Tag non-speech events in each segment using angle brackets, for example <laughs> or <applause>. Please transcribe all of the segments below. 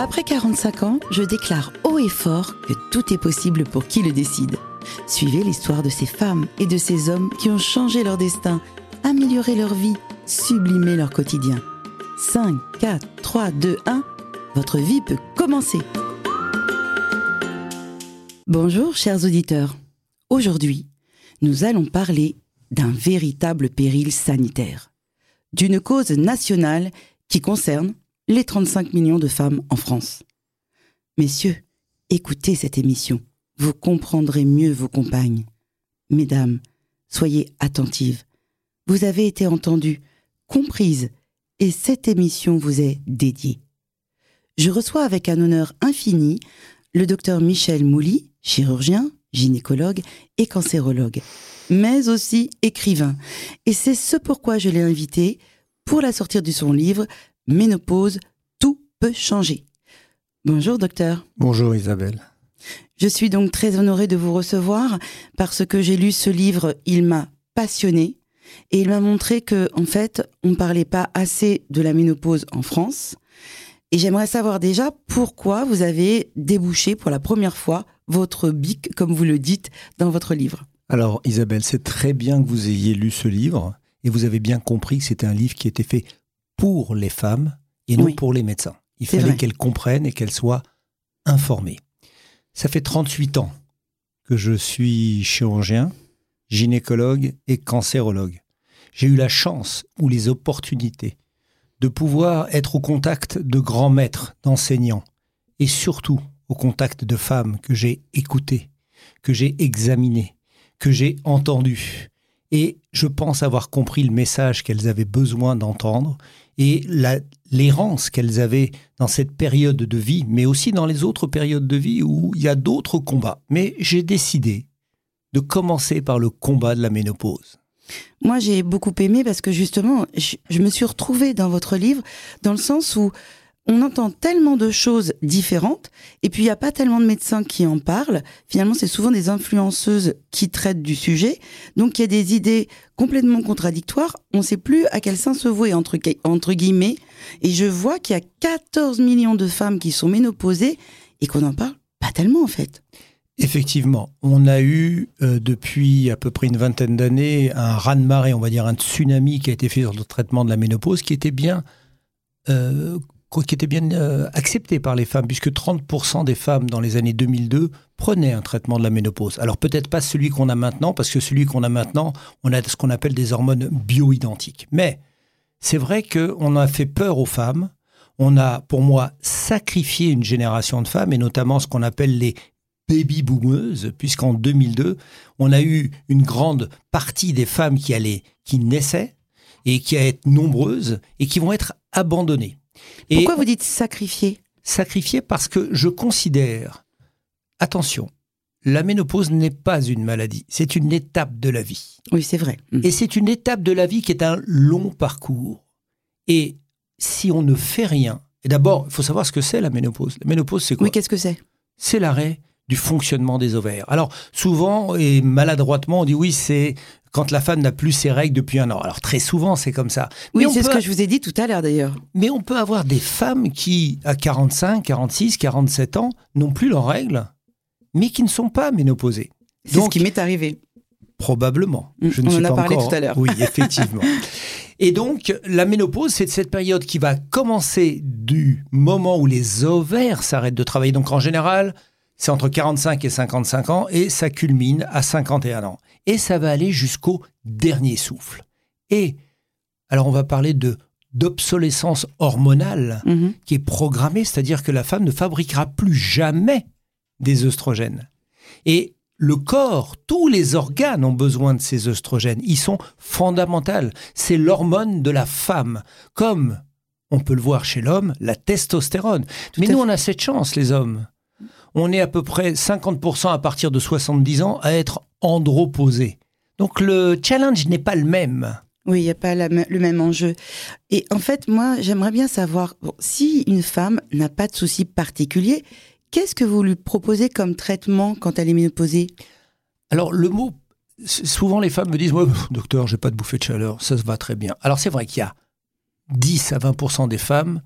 Après 45 ans, je déclare haut et fort que tout est possible pour qui le décide. Suivez l'histoire de ces femmes et de ces hommes qui ont changé leur destin, amélioré leur vie, sublimé leur quotidien. 5, 4, 3, 2, 1, votre vie peut commencer. Bonjour chers auditeurs. Aujourd'hui, nous allons parler d'un véritable péril sanitaire, d'une cause nationale qui concerne les 35 millions de femmes en France. Messieurs, écoutez cette émission, vous comprendrez mieux vos compagnes. Mesdames, soyez attentives. Vous avez été entendues, comprises, et cette émission vous est dédiée. Je reçois avec un honneur infini le docteur Michel Mouly, chirurgien, gynécologue et cancérologue, mais aussi écrivain. Et c'est ce pourquoi je l'ai invité pour la sortir de son livre Ménopause, tout peut changer. Bonjour docteur. Bonjour Isabelle. Je suis donc très honorée de vous recevoir parce que j'ai lu ce livre, il m'a passionné et il m'a montré que en fait, on ne parlait pas assez de la ménopause en France. Et j'aimerais savoir déjà pourquoi vous avez débouché pour la première fois votre bic, comme vous le dites dans votre livre. Alors Isabelle, c'est très bien que vous ayez lu ce livre et vous avez bien compris que c'était un livre qui était fait pour les femmes et non pour les médecins. Il fallait qu'elles comprennent et qu'elles soient informées. Ça fait 38 ans que je suis chirurgien, gynécologue et cancérologue. J'ai eu la chance ou les opportunités de pouvoir être au contact de grands maîtres, d'enseignants, et surtout au contact de femmes que j'ai écoutées, que j'ai examinées, que j'ai entendues. Et je pense avoir compris le message qu'elles avaient besoin d'entendre et l'errance qu'elles avaient dans cette période de vie, mais aussi dans les autres périodes de vie où il y a d'autres combats. Mais j'ai décidé de commencer par le combat de la ménopause. Moi, j'ai beaucoup aimé parce que justement, je, me suis retrouvée dans votre livre dans le sens où on entend tellement de choses différentes et puis il n'y a pas tellement de médecins qui en parlent. Finalement, c'est souvent des influenceuses qui traitent du sujet. Donc il y a des idées complètement contradictoires. On ne sait plus à quel sens se vouer entre, entre guillemets. Et je vois qu'il y a 14 millions de femmes qui sont ménopausées et qu'on n'en parle pas tellement en fait. Effectivement, on a eu euh, depuis à peu près une vingtaine d'années un raz-de-marée, on va dire un tsunami qui a été fait sur le traitement de la ménopause, qui était bien, euh, qui était bien euh, accepté par les femmes, puisque 30% des femmes dans les années 2002 prenaient un traitement de la ménopause. Alors peut-être pas celui qu'on a maintenant, parce que celui qu'on a maintenant, on a ce qu'on appelle des hormones bioidentiques. Mais c'est vrai qu'on a fait peur aux femmes. On a, pour moi, sacrifié une génération de femmes, et notamment ce qu'on appelle les baby boomeuse, puisqu'en 2002, on a eu une grande partie des femmes qui allaient, qui naissaient et qui allaient être nombreuses et qui vont être abandonnées. Pourquoi vous dites sacrifier? Sacrifier parce que je considère, attention, la ménopause n'est pas une maladie, c'est une étape de la vie. Oui, c'est vrai. Mm. Et c'est une étape de la vie qui est un long parcours. Et si on ne fait rien, et d'abord, il faut savoir ce que c'est la ménopause. La ménopause, c'est quoi? Oui, qu'est-ce que c'est? C'est l'arrêt du fonctionnement des ovaires. Alors souvent et maladroitement on dit oui c'est quand la femme n'a plus ses règles depuis un an. Alors très souvent c'est comme ça. Oui c'est ce que je vous ai dit tout à l'heure d'ailleurs. Mais on peut avoir des femmes qui à 45, 46, 47 ans n'ont plus leurs règles mais qui ne sont pas ménopausées. C'est ce qui m'est arrivé. Probablement. Mm, je ne on en a parlé tout à l'heure. Oui, effectivement. <laughs> Et donc, la ménopause, c'est cette période qui va commencer du moment où les ovaires s'arrêtent de travailler. Donc, en général, c'est entre 45 et 55 ans et ça culmine à 51 ans. Et ça va aller jusqu'au dernier souffle. Et alors on va parler de d'obsolescence hormonale mhm. qui est programmée, c'est-à-dire que la femme ne fabriquera plus jamais des œstrogènes. Et le corps, tous les organes ont besoin de ces œstrogènes. Ils sont fondamentaux. C'est l'hormone de la femme. Comme on peut le voir chez l'homme, la testostérone. Mais nous, on a cette chance, les hommes on est à peu près 50% à partir de 70 ans à être androposé. Donc le challenge n'est pas le même. Oui, il n'y a pas le même enjeu. Et en fait, moi, j'aimerais bien savoir, si une femme n'a pas de soucis particuliers, qu'est-ce que vous lui proposez comme traitement quand elle est ménopausée? Alors, le mot, souvent les femmes me disent, docteur, j'ai pas de bouffée de chaleur, ça se va très bien. Alors, c'est vrai qu'il y a 10 à 20% des femmes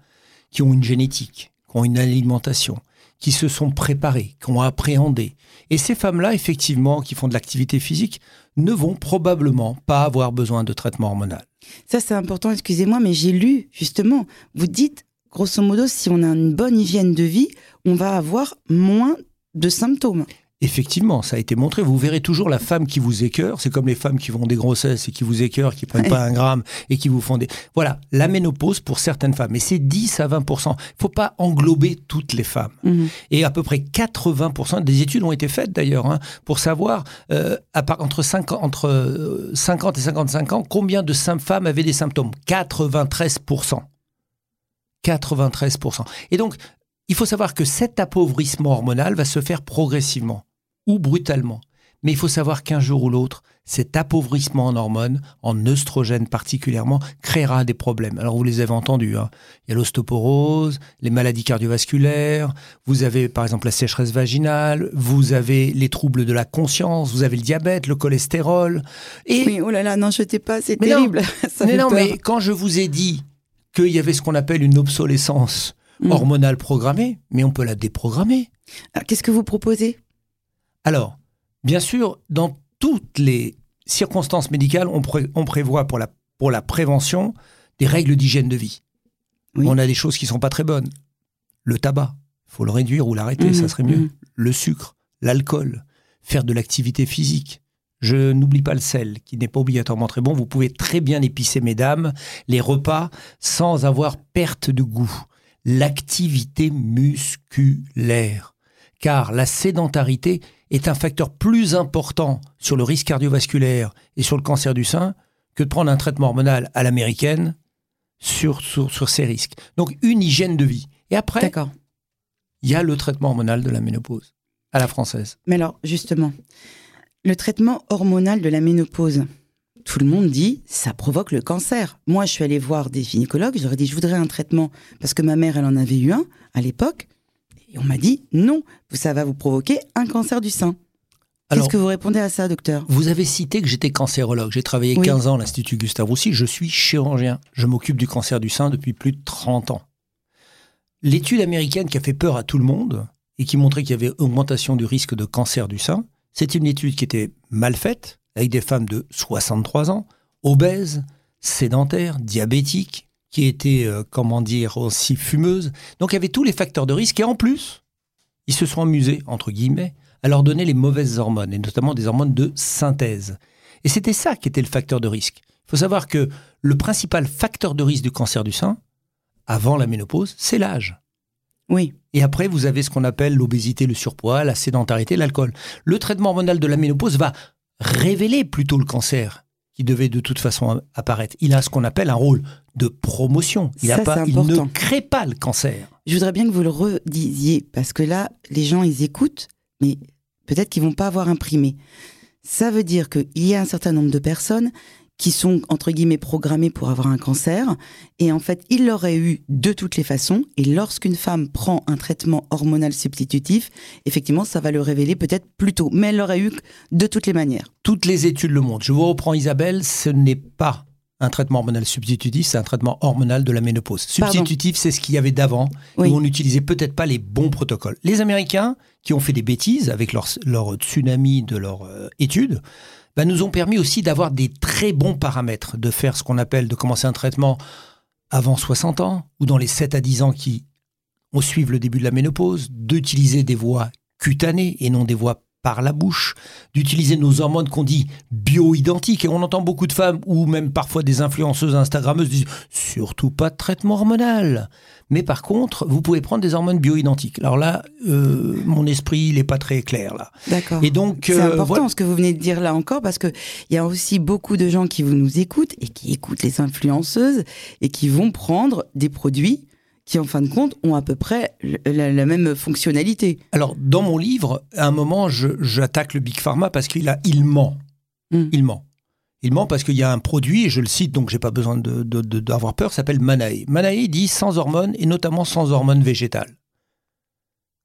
qui ont une génétique qui ont une alimentation, qui se sont préparées, qui ont appréhendé. Et ces femmes-là, effectivement, qui font de l'activité physique, ne vont probablement pas avoir besoin de traitement hormonal. Ça, c'est important, excusez-moi, mais j'ai lu, justement, vous dites, grosso modo, si on a une bonne hygiène de vie, on va avoir moins de symptômes. Effectivement, ça a été montré. Vous verrez toujours la femme qui vous écœure. C'est comme les femmes qui vont des grossesses et qui vous écœurent, qui prennent pas un gramme et qui vous font des. Voilà, la ménopause pour certaines femmes. Et c'est 10 à 20% Il faut pas englober toutes les femmes. Mhm. Et à peu près 80% des études ont été faites d'ailleurs hein, pour savoir euh, entre, 5, entre 50 euh, et 55 ans combien de femmes avaient des symptômes. 93 93% Et donc, il faut savoir que cet appauvrissement hormonal va se faire progressivement ou brutalement. Mais il faut savoir qu'un jour ou l'autre, cet appauvrissement en hormones, en œstrogènes particulièrement, créera des problèmes. Alors vous les avez entendus, hein. il y a l'ostéoporose, les maladies cardiovasculaires, vous avez par exemple la sécheresse vaginale, vous avez les troubles de la conscience, vous avez le diabète, le cholestérol. Et... Oui, oh là là, non, je t'ai pas, c'est terrible. mais non, <laughs> mais quand je vous ai dit qu'il y avait ce qu'on appelle une obsolescence hmm. hormonale programmée, mais on peut la déprogrammer. Qu'est-ce que vous proposez? Alors, bien sûr, dans toutes les circonstances médicales, on, prévoit pour la, pour la prévention des règles d'hygiène de vie. On a des choses qui sont pas très bonnes. Le tabac, faut le réduire ou l'arrêter, ça mmh, serait mieux. Mmh. Le sucre, l'alcool, faire de l'activité physique. Je n'oublie pas le sel, qui n'est pas obligatoirement très bon. Vous pouvez très bien épicer, mesdames, les repas sans avoir perte de goût. L'activité musculaire. Car la sédentarité est un facteur plus important sur le risque cardiovasculaire et sur le cancer du sein que de prendre un traitement hormonal à l'américaine sur, sur, ces risques. Donc une hygiène de vie. Et après, il y a le traitement hormonal de la ménopause à la française. Mais alors, justement, le traitement hormonal de la ménopause, tout le monde dit ça provoque le cancer. Moi, je suis allée voir des gynécologues, j'aurais dit je voudrais un traitement parce que ma mère, elle en avait eu un à l'époque. Et on m'a dit non, ça va vous provoquer un cancer du sein. Qu'est-ce que vous répondez à ça, docteur? Vous avez cité que j'étais cancérologue. J'ai travaillé 15 ans à l'Institut Gustave Roussy. Je suis chirurgien. Je m'occupe du cancer du sein depuis plus de 30 ans. L'étude américaine qui a fait peur à tout le monde et qui montrait qu'il y avait augmentation du risque de cancer du sein, c'est une étude qui était mal faite, avec des femmes de 63 ans, obèses, sédentaires, diabétiques, qui était, euh, comment dire, aussi fumeuse. Donc il y avait tous les facteurs de risque et en plus, ils se sont amusés, entre guillemets, à leur donner les mauvaises hormones, et notamment des hormones de synthèse. Et c'était ça qui était le facteur de risque. Il faut savoir que le principal facteur de risque du cancer du sein, avant la ménopause, c'est l'âge. Oui. Et après, vous avez ce qu'on appelle l'obésité, le surpoids, la sédentarité, l'alcool. Le traitement hormonal de la ménopause va révéler plutôt le cancer qui devait de toute façon apparaître. Il a ce qu'on appelle un rôle de promotion. Il, pas, il ne crée pas le cancer. Je voudrais bien que vous le redisiez, parce que là, les gens, ils écoutent, mais peut-être qu'ils vont pas avoir imprimé. Ça veut dire qu'il y a un certain nombre de personnes qui sont entre guillemets programmés pour avoir un cancer et en fait il l'aurait eu de toutes les façons et lorsqu'une femme prend un traitement hormonal substitutif effectivement ça va le révéler peut-être plus tôt mais elle l'aurait eu de toutes les manières toutes les études le montrent je vous reprends Isabelle ce n'est pas un traitement hormonal substitutif, c'est un traitement hormonal de la ménopause. Substitutif, c'est ce qu'il y avait d'avant, où on n'utilisait peut-être pas les bons protocoles. Les Américains, qui ont fait des bêtises avec leur, tsunami de leur euh, étude, bah, nous ont permis aussi d'avoir des très bons paramètres, de faire ce qu'on appelle, de commencer un traitement avant 60 ans, ou dans les 7 à 10 ans qui ont suivent le début de la ménopause, d'utiliser des voies cutanées et non des voies par la bouche, d'utiliser nos hormones qu'on dit bio-identiques. Et on entend beaucoup de femmes ou même parfois des influenceuses Instagrammeuses disent surtout pas de traitement hormonal. Mais par contre, vous pouvez prendre des hormones bio-identiques. Alors là, euh, mon esprit, il n'est pas très clair là. D'accord. Et donc, c'est euh, important ce que vous venez de dire là encore parce que il y a aussi beaucoup de gens qui vous nous écoutent et qui écoutent les influenceuses et qui vont prendre des produits qui en fin de compte ont à peu près la, même fonctionnalité. Alors dans mon livre, à un moment, j'attaque le Big Pharma parce qu'il a il ment. Hmm. Il ment. Il ment parce qu'il y a un produit, et je le cite, donc j'ai pas besoin d'avoir de, de, peur, s'appelle Manae. Manae dit sans hormones et notamment sans hormones végétales.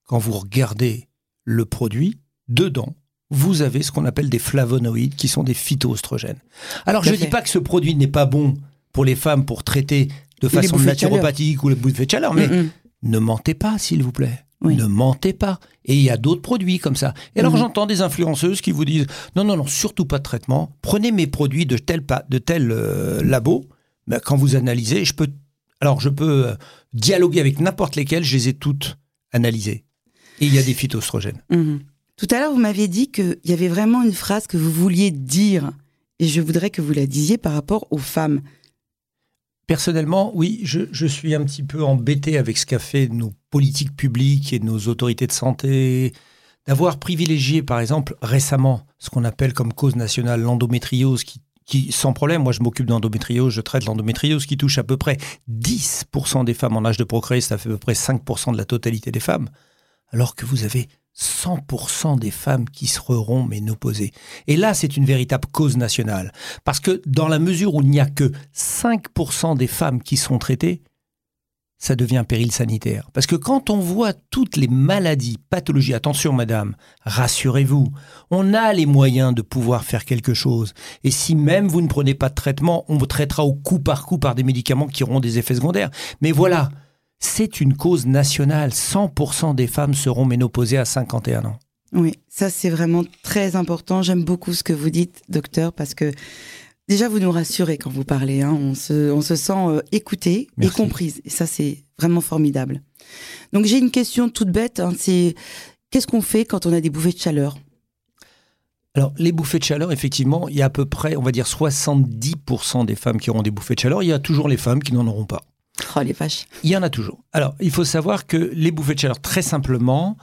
Quand vous regardez le produit, dedans, vous avez ce qu'on appelle des flavonoïdes qui sont des phytoestrogènes. Alors je ne dis pas que ce produit n'est pas bon pour les femmes pour traiter de façon naturopathique ou le bouffée de chaleur, mais Ne mentez pas, s'il vous plaît. Ne mentez pas. Et il y a d'autres produits comme ça. Et alors mhm. j'entends des influenceuses qui vous disent non, non, non, surtout pas de traitement. Prenez mes produits de tel, de tel euh, labo. Ben, quand vous analysez, je peux, alors je peux euh, dialoguer avec n'importe lesquels, je les ai toutes analysées. Et il y a des phytoestrogènes. Tout à l'heure, vous m'aviez dit qu'il y avait vraiment une phrase que vous vouliez dire. Et je voudrais que vous la disiez par rapport aux femmes. Personnellement, oui, je, suis un petit peu embêté avec ce qu'a fait nos politiques publiques et nos autorités de santé, d'avoir privilégié, par exemple, récemment, ce qu'on appelle comme cause nationale l'endométriose, qui, qui, sans problème, moi je m'occupe d'endométriose, je traite l'endométriose, qui touche à peu près 10% des femmes en âge de procréer, ça fait à peu près 5% de la totalité des femmes, alors que vous avez 100% des femmes qui seront ménopausées. Et là, c'est une véritable cause nationale. Parce que dans la mesure où il n'y a que 5% des femmes qui sont traitées, ça devient un péril sanitaire. Parce que quand on voit toutes les maladies, pathologies, attention madame, rassurez-vous, on a les moyens de pouvoir faire quelque chose. Et si même vous ne prenez pas de traitement, on vous traitera au coup par coup par des médicaments qui auront des effets secondaires. Mais voilà, c'est une cause nationale. 100% des femmes seront ménopausées à 51 ans. Oui, ça c'est vraiment très important. J'aime beaucoup ce que vous dites, docteur, parce que déjà vous nous rassurez quand vous parlez. Hein. On, se, sent euh, écouté et comprise. Et ça c'est vraiment formidable. Donc j'ai une question toute bête. Hein. c'est qu'est-ce qu'on fait quand on a des bouffées de chaleur? Alors, les bouffées de chaleur, effectivement, il y a à peu près, on va dire, 70% des femmes qui auront des bouffées de chaleur. Il y a toujours les femmes qui n'en auront pas. Oh, les vaches. Il y en a toujours. Alors, il faut savoir que les bouffées de chaleur, très simplement,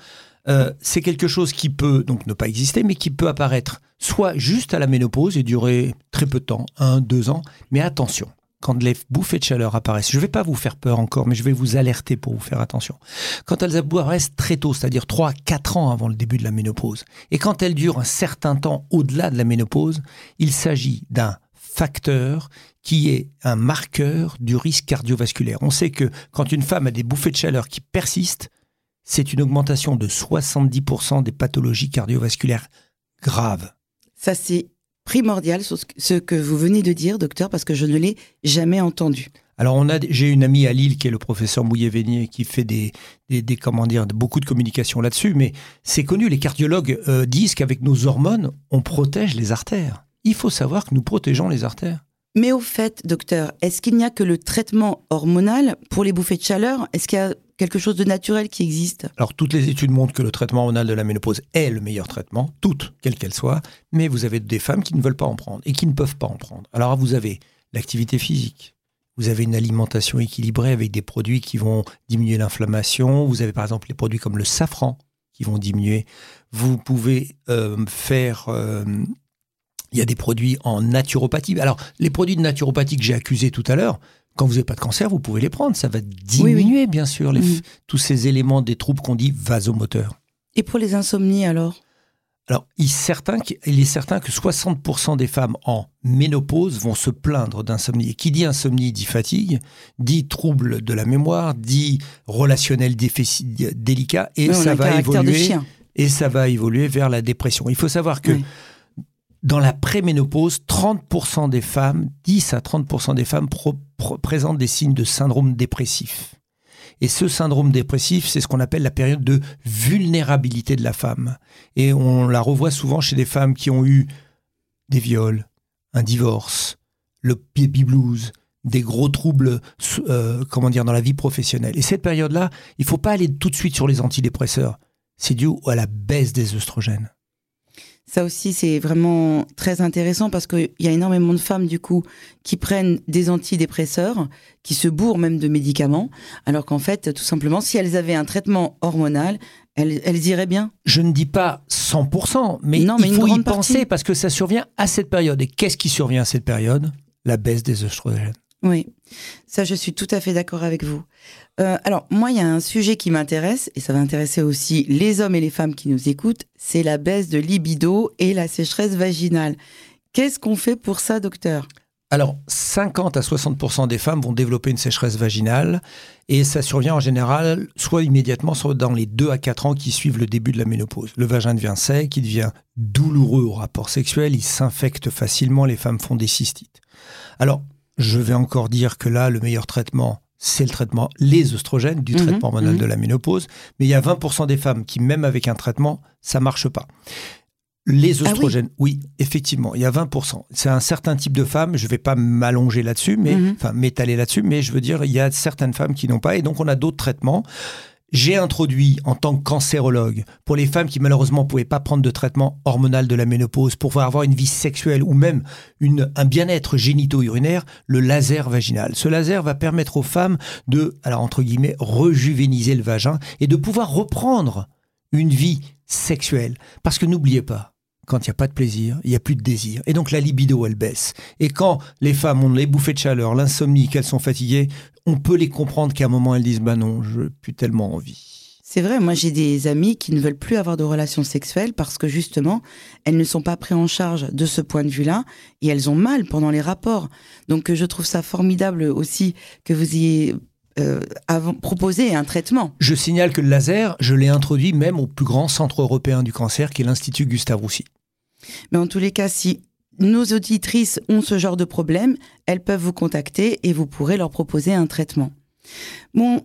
euh, c'est quelque chose qui peut donc ne pas exister, mais qui peut apparaître soit juste à la ménopause et durer très peu de temps, un, deux ans. Mais attention, quand les bouffées de chaleur apparaissent, je ne vais pas vous faire peur encore, mais je vais vous alerter pour vous faire attention. Quand elles apparaissent très tôt, c'est-à-dire 3 4 ans avant le début de la ménopause, et quand elles durent un certain temps au-delà de la ménopause, il s'agit d'un facteur qui est un marqueur du risque cardiovasculaire. On sait que quand une femme a des bouffées de chaleur qui persistent, c'est une augmentation de 70% des pathologies cardiovasculaires graves. Ça, c'est primordial, ce que vous venez de dire, docteur, parce que je ne l'ai jamais entendu. Alors, on a, j'ai une amie à Lille qui est le professeur Mouillet-Vénier qui fait des, des, comment dire, beaucoup de communication là-dessus, mais c'est connu, les cardiologues euh, disent qu'avec nos hormones, on protège les artères. Il faut savoir que nous protégeons les artères. Mais au fait, docteur, est-ce qu'il n'y a que le traitement hormonal pour les bouffées de chaleur? Est-ce qu'il y a quelque chose de naturel qui existe? Alors, toutes les études montrent que le traitement hormonal de la ménopause est le meilleur traitement, toutes, quelles qu'elles soient, mais vous avez des femmes qui ne veulent pas en prendre et qui ne peuvent pas en prendre. Alors, vous avez l'activité physique, vous avez une alimentation équilibrée avec des produits qui vont diminuer l'inflammation, vous avez par exemple les produits comme le safran qui vont diminuer. Vous pouvez euh, faire euh, il y a des produits en naturopathie. Alors, les produits de naturopathie que j'ai accusés tout à l'heure, quand vous n'avez pas de cancer, vous pouvez les prendre. Ça va diminuer, bien sûr, tous ces éléments des troubles qu'on dit vasomoteurs. Et pour les insomnies, alors? Alors, il est, certain il est certain que 60% des femmes en ménopause vont se plaindre d'insomnie. Et qui dit insomnie dit fatigue, dit trouble de la mémoire, dit relationnel délicat, et ça va évoluer. Et ça va évoluer vers la dépression. Il faut savoir que dans la préménopause, 30% des femmes, 10 à 30% des femmes présentent des signes de syndrome dépressif. Et ce syndrome dépressif, c'est ce qu'on appelle la période de vulnérabilité de la femme. Et on la revoit souvent chez des femmes qui ont eu des viols, un divorce, le baby blues, des gros troubles, euh, comment dire, dans la vie professionnelle. Et cette période-là, il faut pas aller tout de suite sur les antidépresseurs. C'est dû à la baisse des œstrogènes. Ça aussi, c'est vraiment très intéressant parce qu'il y a énormément de femmes, du coup, qui prennent des antidépresseurs, qui se bourrent même de médicaments, alors qu'en fait, tout simplement, si elles avaient un traitement hormonal, elles, elles iraient bien. Je ne dis pas 100%, mais, non, mais il faut y penser parce que ça survient à cette période. Et qu'est-ce qui survient à cette période? La baisse des œstrogènes. Oui, ça je suis tout à fait d'accord avec vous. Euh, alors moi, il y a un sujet qui m'intéresse, et ça va intéresser aussi les hommes et les femmes qui nous écoutent, c'est la baisse de libido et la sécheresse vaginale. Qu'est-ce qu'on fait pour ça, docteur? Alors, 50 à 60% des femmes vont développer une sécheresse vaginale et ça survient en général soit immédiatement, soit dans les 2 à 4 ans qui suivent le début de la ménopause. Le vagin devient sec, il devient douloureux au rapport sexuel, il s'infecte facilement, les femmes font des cystites. Alors, je vais encore dire que là, le meilleur traitement, c'est le traitement, les oestrogènes du mhm, traitement hormonal mhm. de la ménopause. Mais il y a 20% des femmes qui, même avec un traitement, ça marche pas. Les ah oestrogènes, oui. effectivement, il y a 20%. C'est un certain type de femmes, je ne vais pas m'allonger là-dessus, mais mhm. enfin m'étaler là-dessus, mais je veux dire, il y a certaines femmes qui n'ont pas, et donc on a d'autres traitements. J'ai introduit en tant que cancérologue, pour les femmes qui malheureusement ne pouvaient pas prendre de traitement hormonal de la ménopause, pour pouvoir avoir une vie sexuelle ou même un bien-être génito-urinaire, le laser vaginal. Ce laser va permettre aux femmes de, alors entre guillemets, rejuvéniser le vagin et de pouvoir reprendre une vie sexuelle. Parce que n'oubliez pas, quand il n'y a pas de plaisir, il n'y a plus de désir. Et donc la libido, elle baisse. Et quand les femmes ont les bouffées de chaleur, l'insomnie, qu'elles sont fatiguées, on peut les comprendre qu'à un moment, elles disent Bah non, je n'ai plus tellement envie. C'est vrai, moi j'ai des amis qui ne veulent plus avoir de relations sexuelles parce que justement, elles ne sont pas prises en charge de ce point de vue-là et elles ont mal pendant les rapports. Donc je trouve ça formidable aussi que vous ayez euh, proposé un traitement. Je signale que le laser, je l'ai introduit même au plus grand centre européen du cancer qui est l'Institut Gustave Roussy. Mais en tous les cas, si nos auditrices ont ce genre de problème, elles peuvent vous contacter et vous pourrez leur proposer un traitement. Bon,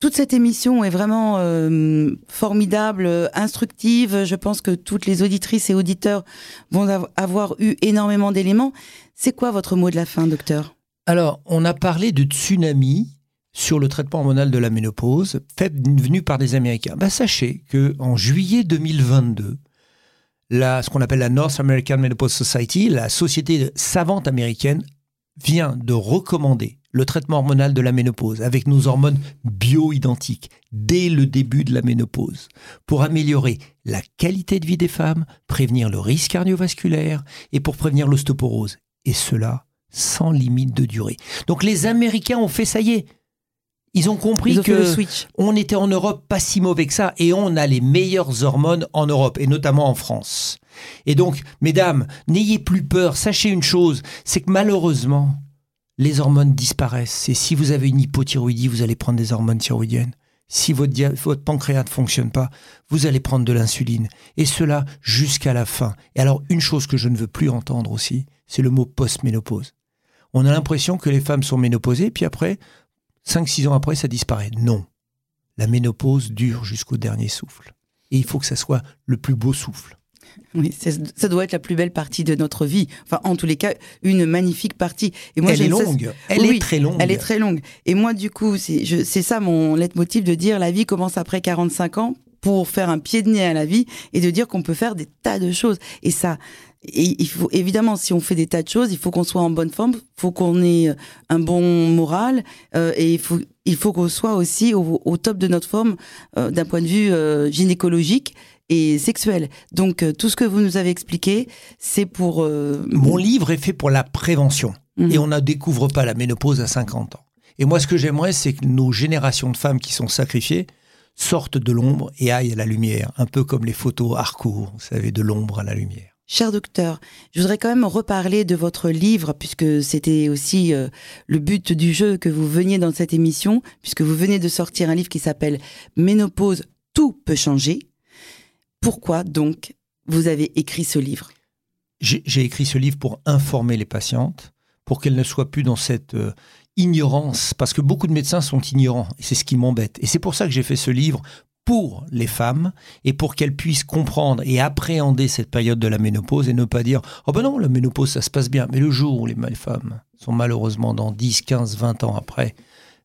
toute cette émission est vraiment euh, formidable, instructive. Je pense que toutes les auditrices et auditeurs vont avoir eu énormément d'éléments. C'est quoi votre mot de la fin, docteur? Alors, on a parlé de tsunami sur le traitement hormonal de la ménopause, fait venu par des Américains. Bah, sachez que en juillet 2022, la, ce qu'on appelle la North American Menopause Society, la société savante américaine, vient de recommander le traitement hormonal de la ménopause avec nos hormones bioidentiques dès le début de la ménopause pour améliorer la qualité de vie des femmes, prévenir le risque cardiovasculaire et pour prévenir l'ostéoporose. Et cela sans limite de durée. Donc les Américains ont fait ça y est. Ils ont compris que on était en Europe pas si mauvais que ça et on a les meilleures hormones en Europe et notamment en France. Et donc, mesdames, n'ayez plus peur. Sachez une chose, c'est que malheureusement, les hormones disparaissent. Et si vous avez une hypothyroïdie, vous allez prendre des hormones thyroïdiennes. Si votre, votre pancréas ne fonctionne pas, vous allez prendre de l'insuline. Et cela jusqu'à la fin. Et alors, une chose que je ne veux plus entendre aussi, c'est le mot post-ménopause. On a l'impression que les femmes sont ménopausées, puis après, 5-6 ans après, ça disparaît. Non. La ménopause dure jusqu'au dernier souffle. Et il faut que ça soit le plus beau souffle. Oui, ça doit être la plus belle partie de notre vie. Enfin, en tous les cas, une magnifique partie. Et moi, elle est longue. Elle est très longue. Elle est très longue. Et moi, du coup, c'est ça mon leitmotiv de dire la vie commence après 45 ans pour faire un pied de nez à la vie et de dire qu'on peut faire des tas de choses. Et ça, et il faut évidemment, si on fait des tas de choses, il faut qu'on soit en bonne forme, il faut qu'on ait euh, un bon moral, euh, et il faut il faut qu'on soit aussi au, top de notre forme euh, d'un point de vue gynécologique et sexuel. Donc tout ce que vous nous avez expliqué, c'est pour. Mon livre est fait pour la prévention, mhm. et on ne découvre pas la ménopause à 50 ans. Et moi, ce que j'aimerais, c'est que nos générations de femmes qui sont sacrifiées sortent de l'ombre et aillent à la lumière, un peu comme les photos Harcourt, vous savez, de l'ombre à la lumière. Cher docteur, je voudrais quand même reparler de votre livre, puisque c'était aussi euh, le but du jeu que vous veniez dans cette émission, puisque vous venez de sortir un livre qui s'appelle Ménopause, tout peut changer. Pourquoi donc vous avez écrit ce livre? J'ai écrit ce livre pour informer les patientes, pour qu'elles ne soient plus dans cette euh, ignorance, parce que beaucoup de médecins sont ignorants, et c'est ce qui m'embête. Et c'est pour ça que j'ai fait ce livre, pour les femmes et pour qu'elles puissent comprendre et appréhender cette période de la ménopause et ne pas dire Oh ben non, la ménopause ça se passe bien. Mais le jour où les femmes sont malheureusement dans 10, 15, 20 ans après,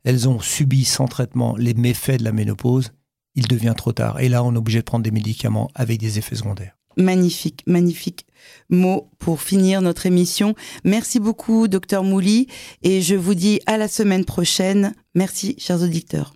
elles ont subi sans traitement les méfaits de la ménopause, il devient trop tard. Et là, on est obligé de prendre des médicaments avec des effets secondaires. Magnifique, magnifique mot pour finir notre émission. Merci beaucoup, docteur Mouli, et je vous dis à la semaine prochaine. Merci, chers auditeurs.